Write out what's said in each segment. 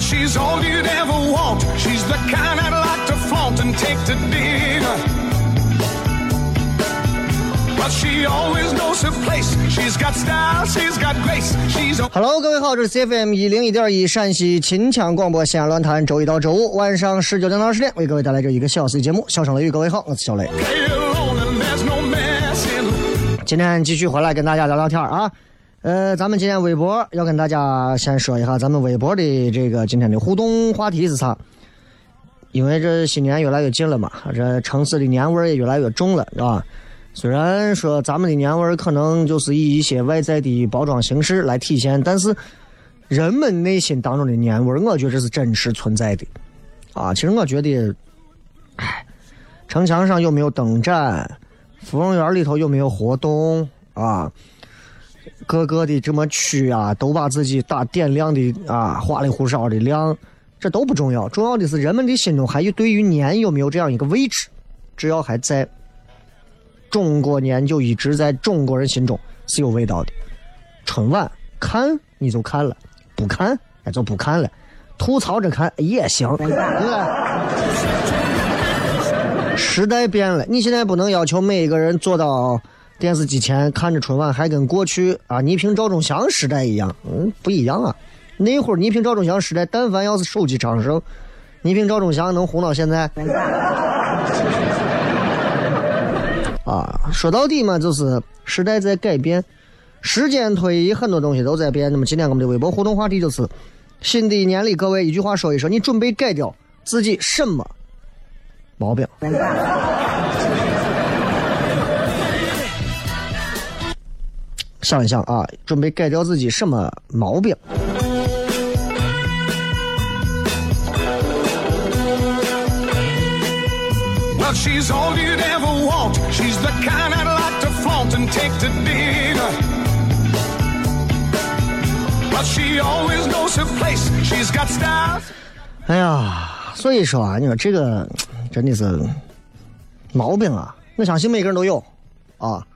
She's all you'd ever want. She's the kind I'd like to flaunt and take to dinner. But she always knows her place. She's got style, she's got grace. She's a Hello，各位好，这是 CFM 一零一点一陕西秦腔广播西安论坛，周一到周五晚上十九点到二十点为各位带来这一个小时的节目。笑声雷雨，各位好，我是小雷。今天继续回来跟大家聊聊天啊。呃，咱们今天微博要跟大家先说一下，咱们微博的这个今天的互动话题是啥？因为这新年越来越近了嘛，这城市的年味儿也越来越重了，是吧？虽然说咱们的年味儿可能就是以一些外在的包装形式来体现，但是人们内心当中的年味儿，我觉得是真实存在的。啊，其实我觉得，唉，城墙上有没有灯展？芙蓉园里头有没有活动啊？各个的这么区啊，都把自己打点亮的啊，花里胡哨的亮，这都不重要，重要的是人们的心中还有对于年有没有这样一个位置，只要还在，中国年就一直在中国人心中是有味道的。春晚看你就看了，不看那就不看了，吐槽着看也行，对吧？时代变了，你现在不能要求每一个人做到电视机前看着春晚，还跟过去啊倪萍、赵忠祥时代一样，嗯，不一样啊。那会儿倪萍、赵忠祥时代，但凡要是手机昌盛，倪萍、赵忠祥能红到现在？啊，说到底嘛，就是时代在改变，时间推移，很多东西都在变。那么今天我们的微博互动话题就是：新的一年里，各位一句话说一说，你准备改掉自己什么毛病？想一想啊，准备改掉自己什么毛病？Well, she's all you'd ever want. She's the kind I'd like to flaunt and take to dinner. But she always knows her place. She's got style. 哎呀，所以说啊，你说这个真的是毛病啊！我相信每个人都有啊。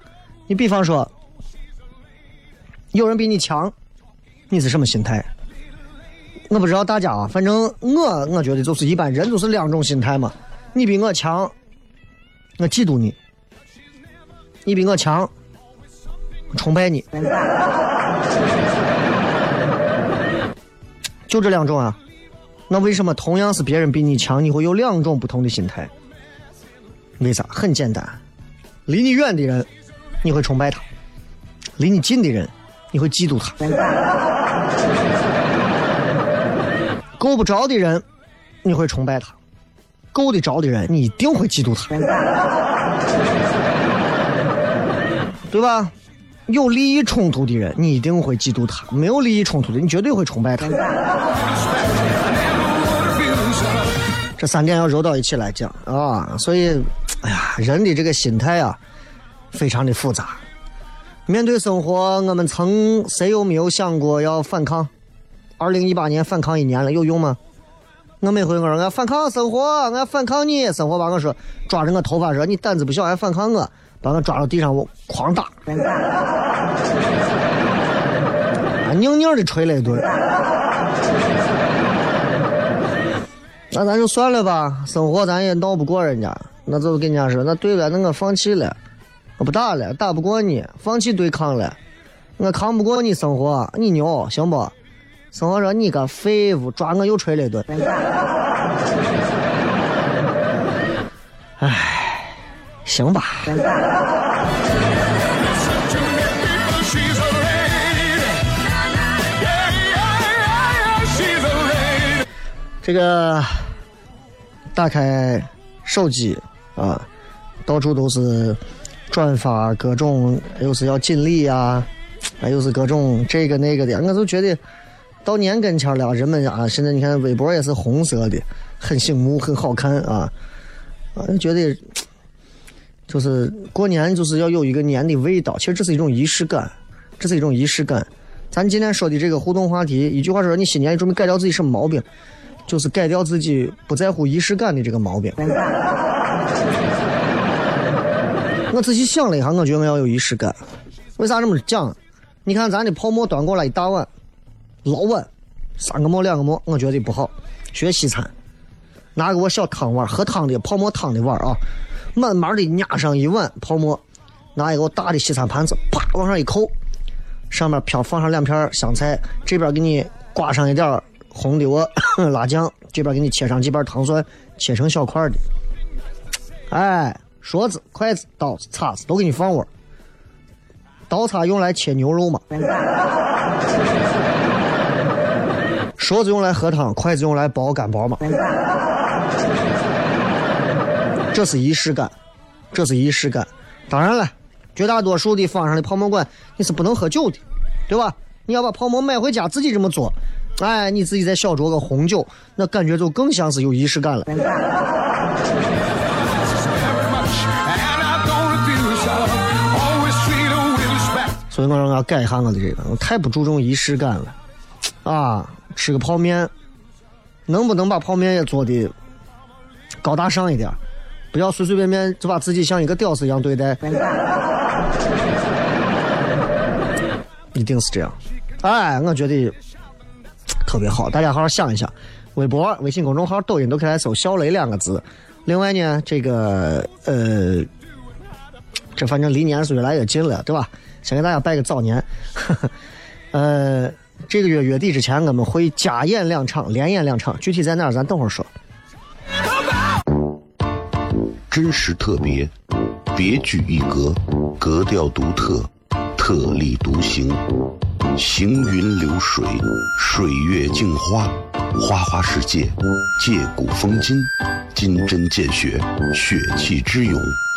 你比方说，有人比你强，你是什么心态？我不知道大家啊，反正我我觉得就是一般人就是两种心态嘛。你比我强，我嫉妒你；你比我强，崇拜你。就这两种啊。那为什么同样是别人比你强，你会有两种不同的心态？为啥？很简单，离你远的人，你会崇拜他；离你近的人，你会嫉妒他；够不着的人，你会崇拜他；够得着的人，你一定会嫉妒他，对吧？有利益冲突的人，你一定会嫉妒他；没有利益冲突的，你绝对会崇拜他。这三点要揉到一起来讲啊，所以，哎呀，人的这个心态啊，非常的复杂。面对生活，我们曾谁有没有想过要反抗？二零一八年反抗一年了，有用吗？我每回我说我反抗生活，我反抗你，生活把我说抓着我头发说你胆子不小还反抗我，把我抓到地上我狂打，宁宁的捶了一顿。那咱就算了吧，生活咱也闹不过人家，那就跟人家说，那对了，那我放弃了，不打了，打不过你，放弃对抗了，我扛不过你生活，你牛行不？生活说你个废物，抓我又锤了一顿。唉，行吧。这个打开手机啊，到处都是转发各种，又是要锦鲤呀，啊，又是各种这个那个的，我就觉得到年跟前了，人们啊，现在你看微博也是红色的，很醒目，很好看啊，啊，就觉得就是过年就是要有一个年的味道，其实这是一种仪式感，这是一种仪式感。咱今天说的这个互动话题，一句话说，你新年准备改掉自己什么毛病？就是改掉自己不在乎仪式感的这个毛病。我仔细想了一下，我觉得我要有仪式感。为啥这么讲？你看咱的泡沫端过来一大碗，老碗，三个馍两个馍，我觉得不好。学西餐，拿个我小汤碗，喝汤的泡沫汤的碗啊，慢慢的压上一碗泡沫，拿一个大的西餐盘子，啪往上一扣，上面飘放上两片香菜，这边给你刮上一点红的我 辣酱，这边给你切上几瓣糖蒜，切成小块的。哎，勺子、筷子、刀子、叉子都给你放窝。刀叉用来切牛肉嘛，勺子用来喝汤，筷子用来包干包嘛。这是仪式感，这是仪式感。当然了，绝大多数的坊上的泡沫馆你是不能喝酒的，对吧？你要把泡沫买回家自己这么做，哎，你自己再小酌个红酒，那感觉就更像是有仪式感了。所以我说我改一下我的这个，我太不注重仪式感了。啊，吃个泡面，能不能把泡面也做的高大上一点？不要随随便便就把自己像一个屌丝一样对待。一定是这样。哎，我觉得特别好，大家好好想一想。微博、微信公众号、抖音都可以来搜“小雷”两个字。另外呢，这个呃，这反正离年是越来越近了，对吧？先给大家拜个早年。呃，这个月月底之前，我们会加演两场，连演两场，具体在哪儿咱等会儿说。真实特别，别具一格，格调独特，特立独行，行云流水，水月镜花，花花世界，借古风今，金针见血，血气之勇，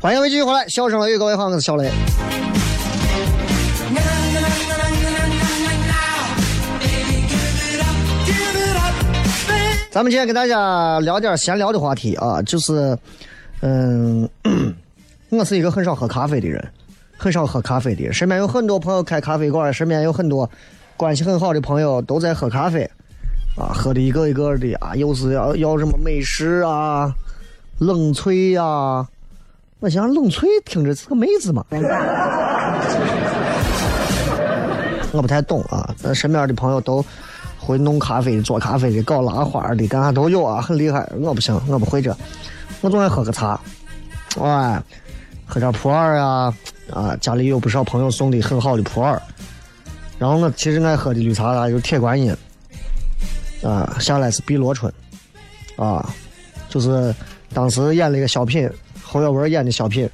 欢迎各位继续回来，笑声雷雨，各位好，我是小雷。咱们今天给大家聊点闲聊的话题啊，就是，嗯，我是一个很少喝咖啡的人，很少喝咖啡的。身边有很多朋友开咖啡馆，身边有很多关系很好的朋友都在喝咖啡，啊，喝的一个一个的啊，又是要要什么美式啊、冷萃呀、我想冷萃听着是个妹子嘛，我不太懂啊。但身边的朋友都会弄咖啡的、做咖啡的、搞拉花的，干啥都有啊，很厉害。我不行，我不会这，我总爱喝个茶，哎，喝点普洱啊，啊，家里有不少朋友送的很好的普洱。然后我其实爱喝的绿茶啊，有铁观音，啊，下来是碧螺春，啊，就是当时演了一个小品，侯耀文演的小品，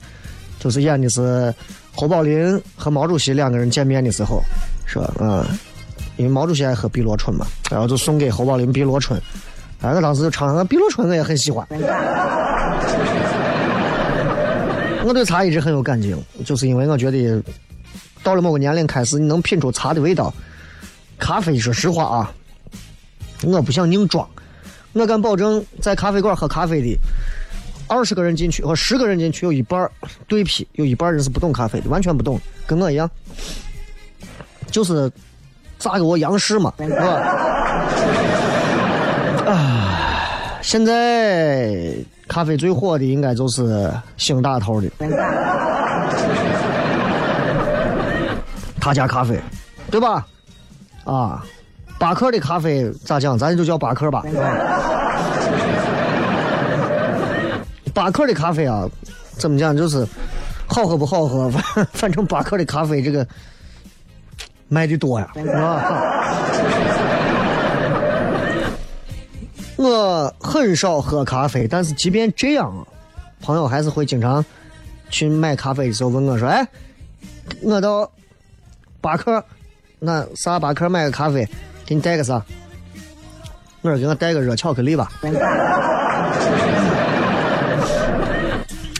就是演的是侯宝林和毛主席两个人见面的时候，是吧？嗯，因为毛主席爱喝碧螺春嘛，然后就送给侯宝林碧螺春，哎，我当时就尝尝碧螺春，我也很喜欢。我对茶一直很有感情，就是因为我觉得到了某个年龄开始，你能品出茶的味道。咖啡，说实话啊，我不想硬装，我敢保证，在咖啡馆喝咖啡的二十个人进去和十个人进去，有一半儿对批，有一半人是不懂咖啡的，完全不懂，跟我一样，就是咋给我杨氏嘛，是吧？啊，现在咖啡最火的应该就是星大头的，他家咖啡，对吧？啊，巴克的咖啡咋讲？咱就叫巴克吧。巴克的咖啡啊，怎么讲？就是好喝不好喝，反 反正巴克的咖啡这个卖的多呀，啊。我很少喝咖啡，但是即便这样，朋友还是会经常去买咖啡的时候问我说：“哎，我到巴克，那啥巴克买个咖啡，给你带个啥？”我说：“给我带个热巧克力吧。”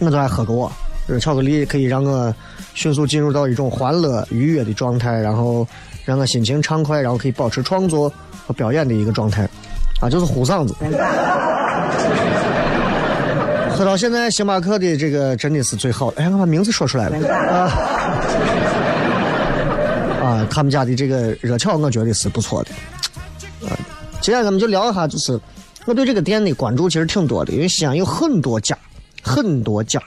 我就爱喝个我，热巧克力可以让我迅速进入到一种欢乐愉悦的状态，然后让我心情畅快，然后可以保持创作和表演的一个状态。啊，就是呼嗓子。喝到现在，星巴克的这个真的是最好的。哎，我把名字说出来了啊！啊，他们家的这个热巧，我觉得是不错的。啊，接下来咱们就聊一下，就是我对这个店的关注其实挺多的，因为西安有很多家，很多家。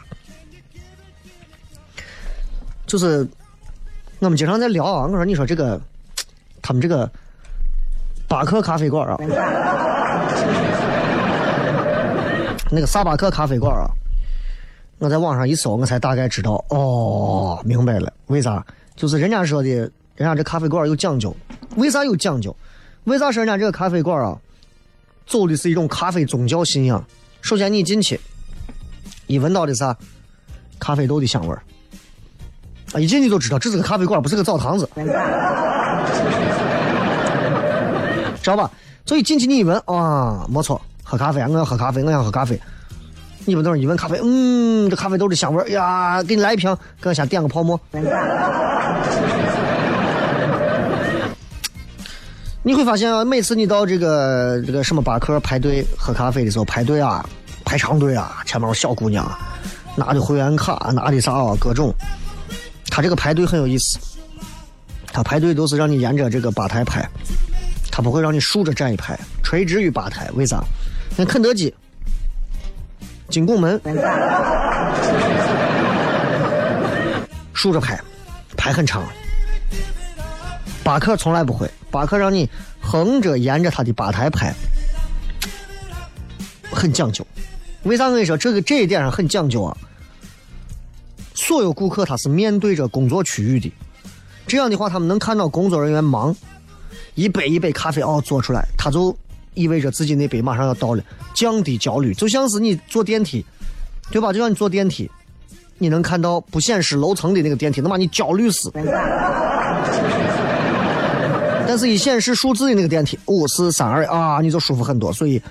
就是我们经常在聊啊，我说你说这个，他们这个。巴克咖啡馆啊，那个萨巴克咖啡馆啊，我在网上一搜，我才大概知道哦，明白了，为啥？就是人家说的，人家这咖啡馆有讲究，为啥有讲究？为啥说人家这个咖啡馆啊，走的是一种咖啡宗教信仰？首先你进去，一闻到的啥？咖啡豆的香味儿，啊，一进去就知道这是个咖啡馆，不是个澡堂子。知道吧？所以进去你一闻啊，没错，喝咖啡，我要喝咖啡，我想喝咖啡。你们等会儿一闻咖啡，嗯，这咖啡豆的香味儿呀，给你来一瓶，给我先点个泡沫。你会发现啊，每次你到这个这个什么巴克排队喝咖啡的时候，排队啊，排长队啊，前面有小姑娘拿的会员卡，拿的啥啊，各种。他这个排队很有意思，他排队都是让你沿着这个吧台排。他不会让你竖着站一排，垂直于吧台。为啥？那肯德基、金拱门竖着排，排很长。巴克从来不会，巴克让你横着沿着他的吧台排，很讲究。为啥我跟你说这个这一点上很讲究啊？所有顾客他是面对着工作区域的，这样的话他们能看到工作人员忙。一杯一杯咖啡哦做出来，他就意味着自己那杯马上要到了，降低焦虑，就像是你坐电梯，对吧？就像你坐电梯，你能看到不显示楼层的那个电梯，能把你焦虑死。但是，一显示数字的那个电梯五四三二啊，你就舒服很多。所以，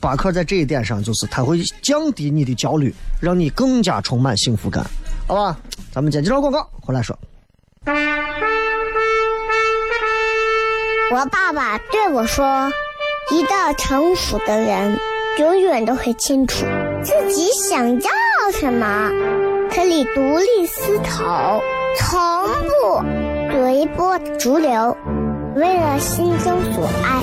巴克在这一点上就是它会降低你的焦虑，让你更加充满幸福感，好吧？咱们接几条广告回来说。我爸爸对我说：“一个成熟的人，永远都会清楚自己想要什么，可以独立思考，从不随波逐流，为了心中所爱，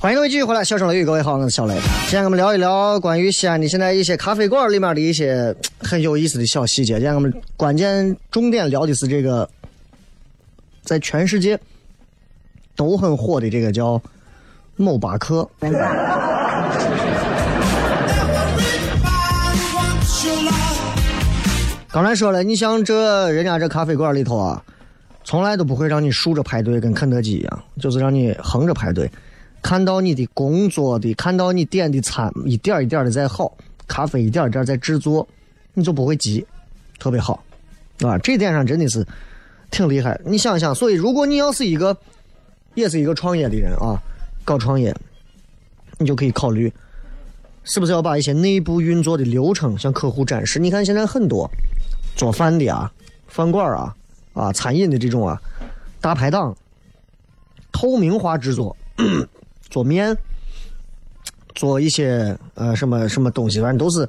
欢迎各位继续回来，笑声雷雨，各位好，我是小雷。今天我们聊一聊关于西安的现在一些咖啡馆里面的一些很有意思的小细节。今天我们关键重点聊的是这个，在全世界都很火的这个叫某巴克。刚才说了，你像这人家这咖啡馆里头啊，从来都不会让你竖着排队，跟肯德基一样，就是让你横着排队。看到你的工作的，看到你点的餐一点一点的在好，咖啡一点一点在制作，你就不会急，特别好，啊，这点上真的是挺厉害。你想想，所以如果你要是一个，也是一个创业的人啊，搞创业，你就可以考虑，是不是要把一些内部运作的流程向客户展示？你看现在很多做饭的啊，饭馆啊，啊，餐饮的这种啊，大排档，透明化制作。做面，做一些呃什么什么东西，反正都是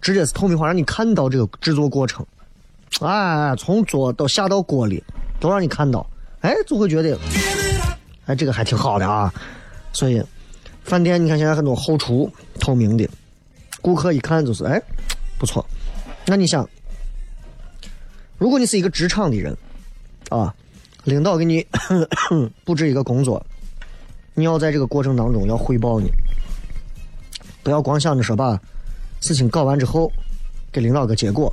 直接是透明化，让你看到这个制作过程。哎，从做到下到锅里，都让你看到。哎，就会觉得，哎，这个还挺好的啊。所以，饭店你看现在很多后厨透明的，顾客一看就是哎不错。那你想，如果你是一个职场的人啊，领导给你 布置一个工作。你要在这个过程当中要汇报你，不要光想着说把事情搞完之后给领导个结果，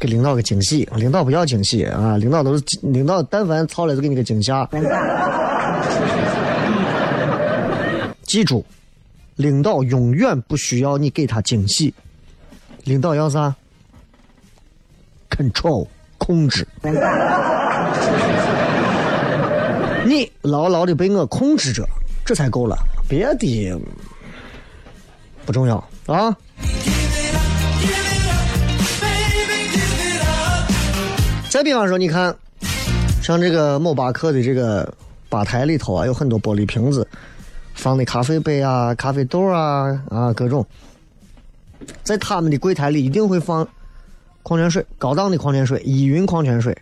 给领导个惊喜。领导不要惊喜啊，领导都是领导，但凡操了就给你个惊吓。记住，领导永远不需要你给他惊喜，领导要啥？control 控制。你牢牢的被我控制着，这才够了，别的不重要啊。再比方说，你看，像这个某巴克的这个吧台里头啊，有很多玻璃瓶子，放的咖啡杯啊、咖啡豆啊啊各种，在他们的柜台里一定会放矿泉水，高档的矿泉水，依云矿泉水。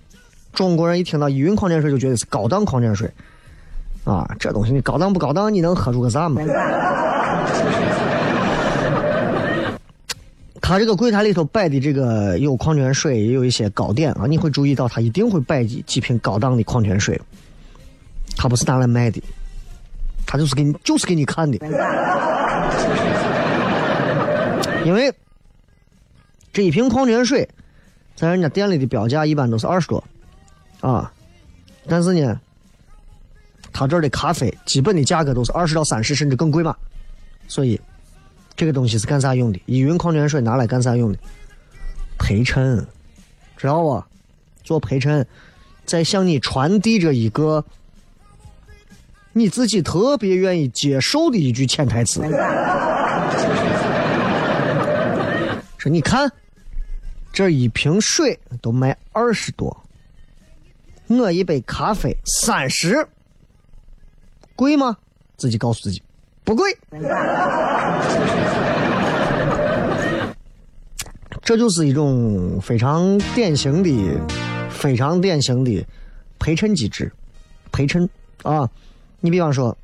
中国人一听到依云矿泉水就觉得是高档矿泉水，啊，这东西你高档不高档？你能喝出个啥嘛？他这个柜台里头摆的这个有矿泉水，也有一些糕点啊，你会注意到他一定会摆几几瓶高档的矿泉水，他不是拿来卖的，他就是给你就是给你看的，因为这一瓶矿泉水在人家店里的标价一般都是二十多。啊，但是呢，他这儿的咖啡基本的价格都是二十到三十，甚至更贵嘛。所以，这个东西是干啥用的？依云矿泉水拿来干啥用的？陪衬，知道不？做陪衬，在向你传递着一个你自己特别愿意接受的一句潜台词。说你看，这一瓶水都卖二十多。我一杯咖啡三十，贵吗？自己告诉自己，不贵。这就是一种非常典型的、非常典型的陪衬机制陪衬啊。你比方说，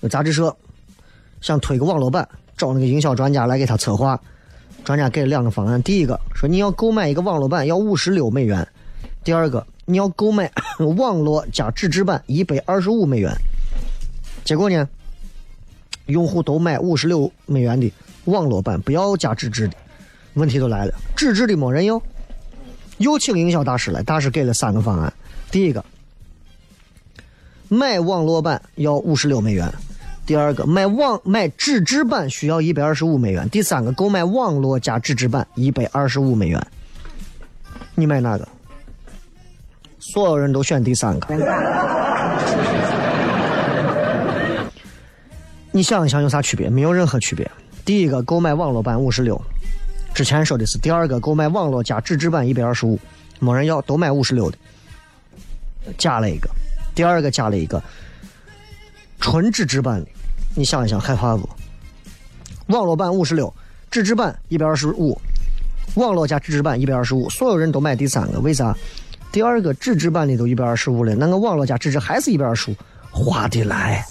有杂志社想推个网络版，找那个营销专家来给他策划。专家给了两个方案：第一个说你要购买一个网络版要五十六美元；第二个你要购买 网络加纸质版一百二十五美元。结果呢，用户都买五十六美元的网络版，不要加纸质的。问题就来了，纸质的没人要。又请营销大师来，大师给了三个方案：第一个，买网络版要五十六美元。第二个买网买纸质版需要一百二十五美元，第三个购买网络加纸质版一百二十五美元。你买哪个？所有人都选第三个。你想一想有啥区别？没有任何区别。第一个购买网络版五十六，之前说的是第二个购买网络加纸质版一百二十五，没人要，都买五十六的，加了一个，第二个加了一个纯纸质版的。你想一想，害怕不？网络版五十六，纸质版一百二十五，网络加纸质版一百二十五，所有人都买第三个，为啥？第二个纸质版的都一百二十五了，那个网络加纸质还是一百二十五，划得来。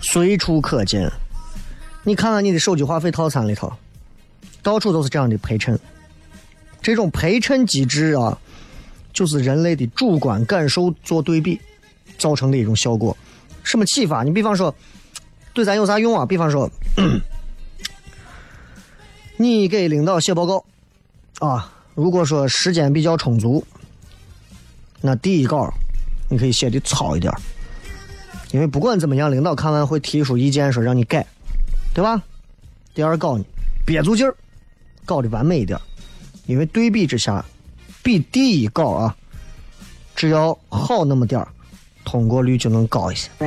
随处可见，你看看你的手机话费套餐里头，到处都是这样的陪衬。这种陪衬机制啊，就是人类的主观感受做对比。造成的一种效果，什么启发？你比方说，对咱有啥用啊？比方说，你给领导写报告啊，如果说时间比较充足，那第一稿你可以写的糙一点，因为不管怎么样，领导看完会提出意见，说让你改，对吧？第二稿呢，憋足劲儿，搞得完美一点，因为对比之下，比第一稿啊，只要好那么点儿。通过率就能高一些。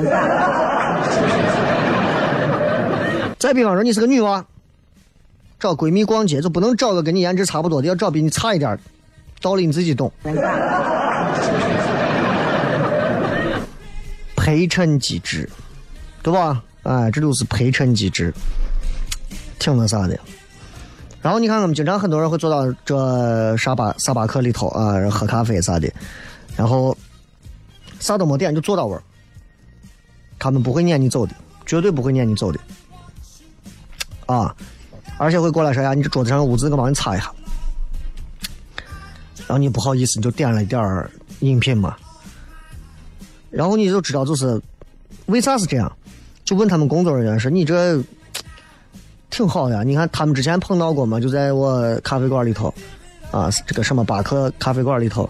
再比方说，你是个女娃，找闺蜜逛街就不能找个跟你颜值差不多的，要找比你差一点道理你自己懂。陪衬机制，对吧？哎，这就是陪衬机制，挺那啥的。然后你看，我们经常很多人会坐到这沙巴沙巴克里头啊，喝咖啡啥的，然后。啥都没点就坐到位儿，他们不会撵你走的，绝对不会撵你走的，啊！而且会过来说呀，你这桌子上的污渍，我帮你擦一下。然后你不好意思，你就点了一点饮品嘛。然后你就知道就是为啥是这样，就问他们工作人员说：“你这挺好的，你看他们之前碰到过嘛，就在我咖啡馆里头，啊，这个什么巴克咖啡馆里头，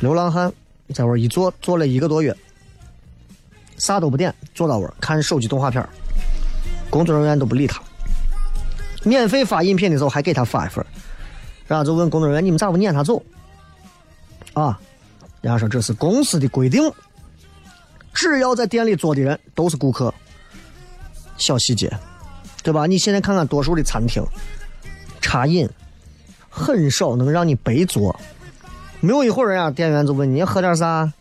流浪汉。”在那一坐，坐了一个多月，啥都不点，坐到位看手机动画片工作人员都不理他。免费发饮品的时候还给他发一份然后就问工作人员：“你们咋不撵他走？”啊，人家说这是公司的规定，只要在店里坐的人都是顾客。小细节，对吧？你现在看看多数的餐厅，茶饮很少能让你白坐。没有一会儿，人家店员就问你要喝点啥，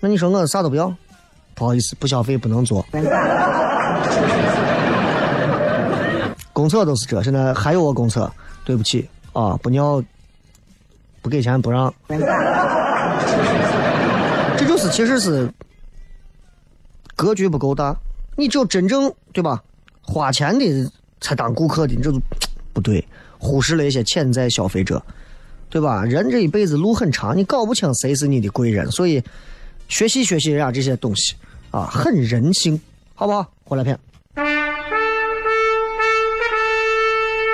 那你说我啥都不要，不好意思，不消费不能做。公厕都是这，现在还有个公厕，对不起啊，不尿，不给钱不让。这就是其实是格局不够大，你只有真正对吧，花钱的才当顾客的，你这就 不对，忽视了一些潜在消费者。对吧？人这一辈子路很长，你搞不清谁是你的贵人，所以学习学习人家这些东西啊，很人性，好不好？回来片。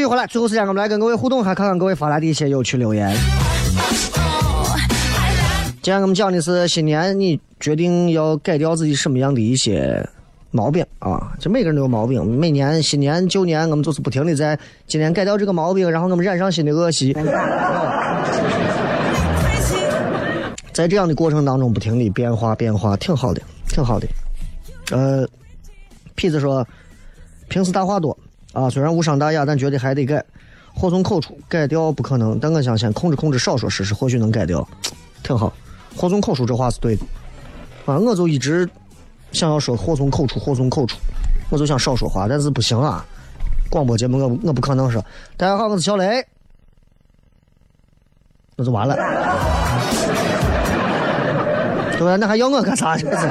续回来，最后时间我们来跟各位互动，还看看各位发来的一些有趣留言。Oh, 今天我们讲的是新年，你决定要改掉自己什么样的一些毛病啊？这每个人都有毛病，每年新年旧年，我们就是不停的在今年改掉这个毛病，然后我们染上新的恶习，在这样的过程当中不停的变化变化，挺好的，挺好的。呃，痞子说，平时大话多啊，虽然无伤大雅，但觉得还得改。祸从口出，改掉不可能，但我想先控制控制，少说试试，或许能改掉，挺好。祸从口出这话是对的啊，我就一直想要说祸从口出，祸从口出，我就想少说话，但是不行啊。广播节目我我不可能说，大家好，我是小雷，那就完了。对吧？那还要我干啥？这是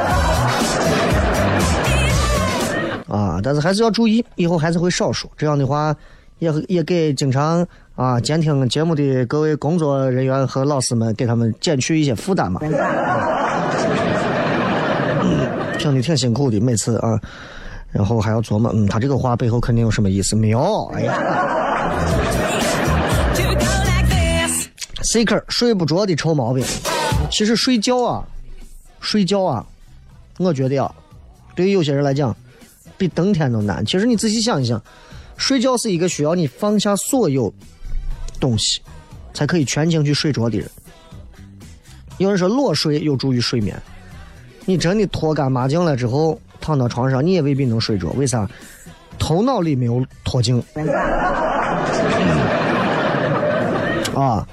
啊，但是还是要注意，以后还是会少说。这样的话，也也给经常啊监听节目的各位工作人员和老师们，给他们减去一些负担嘛。嗯听的挺辛苦的，每次啊，然后还要琢磨，嗯，他这个话背后肯定有什么意思？没有，哎呀。，seeker 睡不着的臭毛病，其实睡觉啊，睡觉啊，我觉得啊，对于有些人来讲，比登天都难。其实你仔细想一想，睡觉是一个需要你放下所有东西，才可以全情去睡着的人。有人说裸睡有助于睡眠，你真的脱干抹净了之后，躺到床上，你也未必能睡着。为啥？头脑里没有脱净。啊，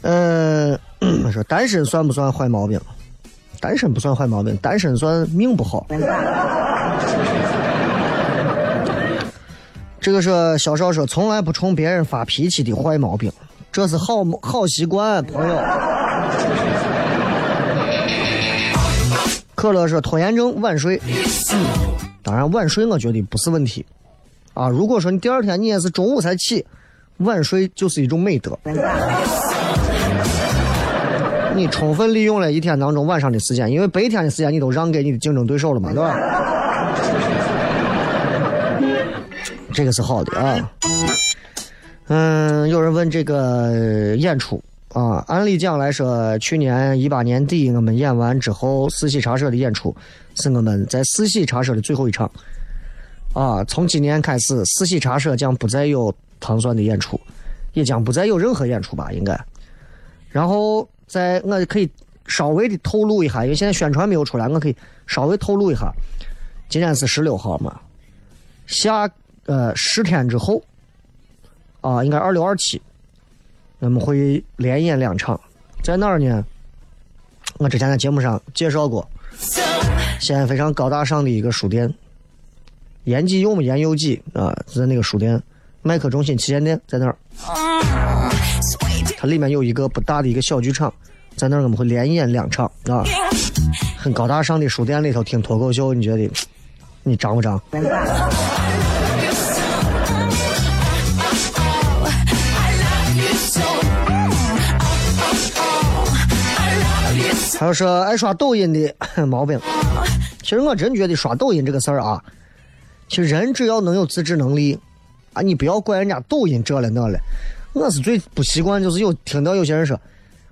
呃，说单身算不算坏毛病？单身不算坏毛病，单身算命不好。这个是小少说从来不冲别人发脾气的坏毛病，这是好好习惯，朋友。可乐说拖延症晚睡，当然晚睡我觉得不是问题啊。如果说你第二天你也是中午才起，晚睡就是一种美德。你充分利用了一天当中晚上的时间，因为白天的时间你都让给你的竞争对手了嘛，对吧？这个是好的啊。嗯，有人问这个演出啊，按理讲来说，去年一八年底我们演完之后，四喜茶社的演出是我们在四喜茶社的最后一场。啊，从今年开始，四喜茶社将不再有糖蒜的演出，也将不再有任何演出吧，应该。然后在我可以稍微的透露一下，因为现在宣传没有出来，我可以稍微透露一下，今天是十六号嘛，下呃十天之后，啊，应该二六二七，我们会连演两场，在哪儿呢？我之前在节目上介绍过，西安非常高大上的一个书店。延吉有么延佑记啊，在那个书店，麦克中心旗舰店在那儿，它里面有一个不大的一个小剧场，在那儿我们会连演两场啊，很高大上的书店里头听脱口秀，你觉得你张不张？还有说爱刷抖音的 毛病，其实我真觉得刷抖音这个事儿啊，其实人只要能有自制能力啊，你不要怪人家抖音这了那了。我是最不习惯，就是有听到有些人说，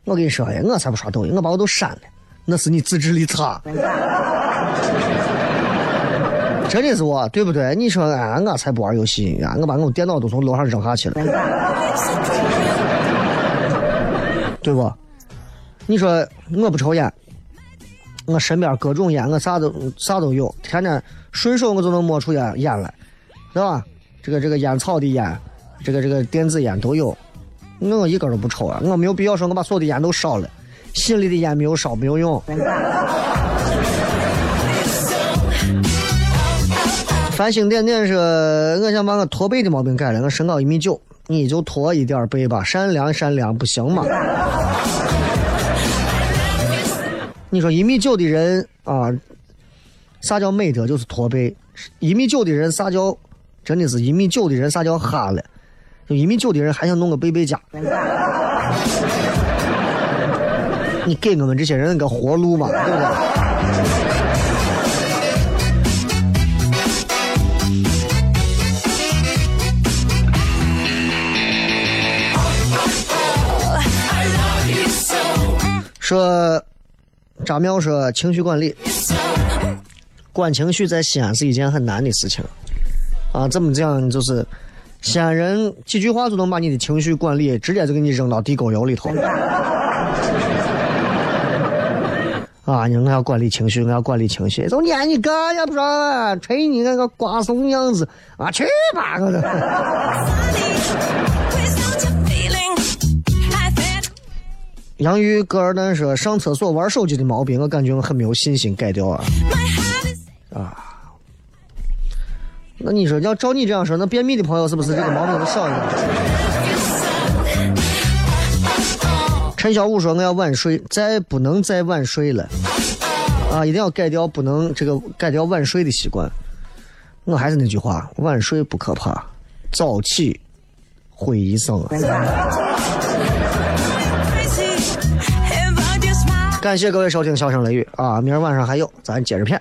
我跟你说，哎，我才不刷抖音，我把我都删了，那是你自制力差。真的是我，对不对？你说，哎，我才不玩游戏啊！我把我电脑都从楼上扔下去了，对不？你说我不抽烟，我身边各种烟，我啥都啥都有，天天顺手我就能摸出烟烟来，对吧？这个这个烟草的烟，这个这个电子烟都有，我一根都不抽啊！我没有必要说我把所有的烟都烧了，心里的烟没有烧没有用。繁星点点说：“我想把我驼背的毛病改了，我身高一米九，你就驼一点背吧，善良善良，不行吗？”你说一米九的人啊，啥叫美德？就是驼背。一米九的人啥叫？真的是一米九的人啥叫哈了？一米九的人还想弄个背背佳？你给我们这些人个活路嘛，对不对？说张淼说情绪管理，管情绪在西安是一件很难的事情啊！怎么讲？就是西安人几句话就能把你的情绪管理直接就给你扔到地沟油里头。啊！你说我要管理情绪，我要管理情绪。就撵你干也不说，吹你那个瓜怂样子啊！去吧，我的。杨玉戈尔丹说上厕所玩手机的毛病，我感觉我很没有信心改掉啊。啊那你说要照你这样说，那便秘的朋友是不是这个毛病就少一点？陈小武说我要晚睡，再不能再晚睡了啊！一定要改掉不能这个改掉晚睡的习惯。我还是那句话，晚睡不可怕，早起毁一生！感谢各位收听《笑声雷雨》啊！明儿晚上还有，咱接着片。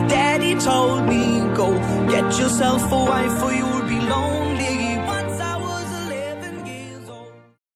told me, Go get yourself a wife, for you'll